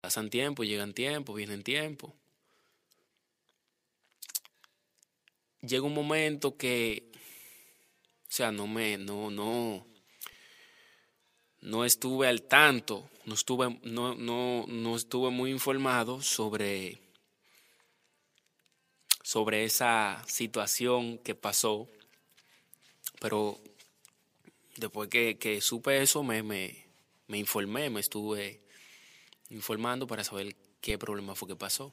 Pasan tiempo, llegan tiempo, vienen tiempo. Llega un momento que, o sea, no me, no, no, no estuve al tanto, no estuve, no, no, no estuve muy informado sobre, sobre esa situación que pasó, pero después que, que supe eso me, me, me informé, me estuve informando para saber qué problema fue que pasó.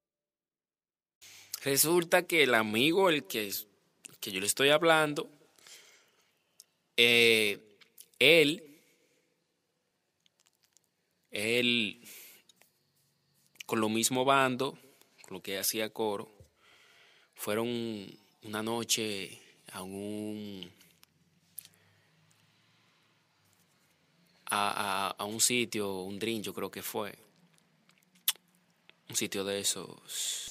Resulta que el amigo, el que, que yo le estoy hablando, eh, él, él, con lo mismo bando, con lo que hacía coro, fueron una noche a un a, a, a, un sitio, un drink, yo creo que fue. Un sitio de esos